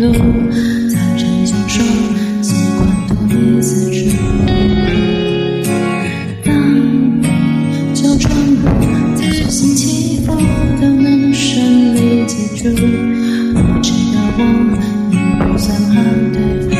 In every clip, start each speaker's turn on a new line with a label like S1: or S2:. S1: 路习惯独立主。当你敲窗户，在随性起都能顺利接住。我知道我已不算好对。方。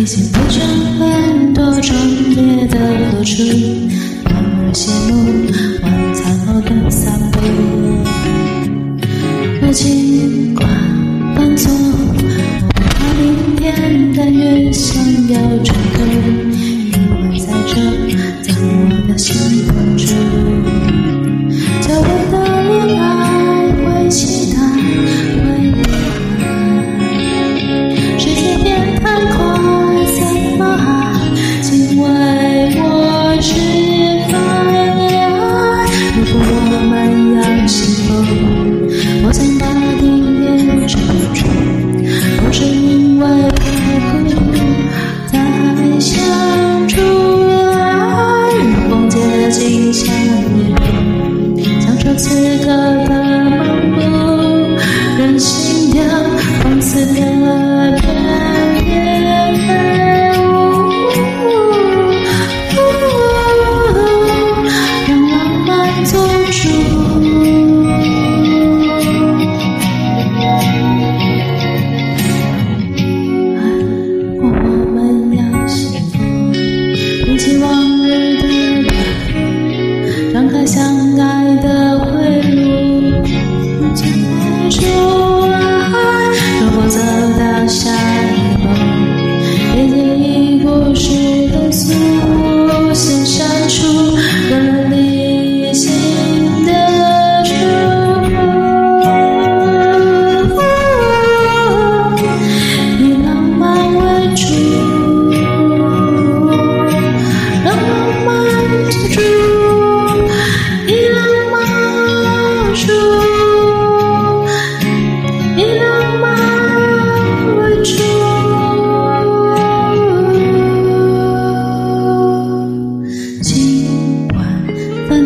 S1: 已经不见很多壮烈的露出，偶尔羡慕晚餐后的散步。不尽管犯错，不怕明天的雨想要追回，你会在这藏我的幸福。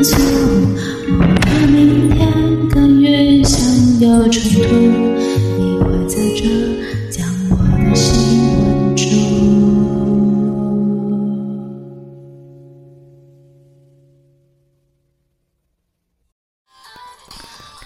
S1: 就。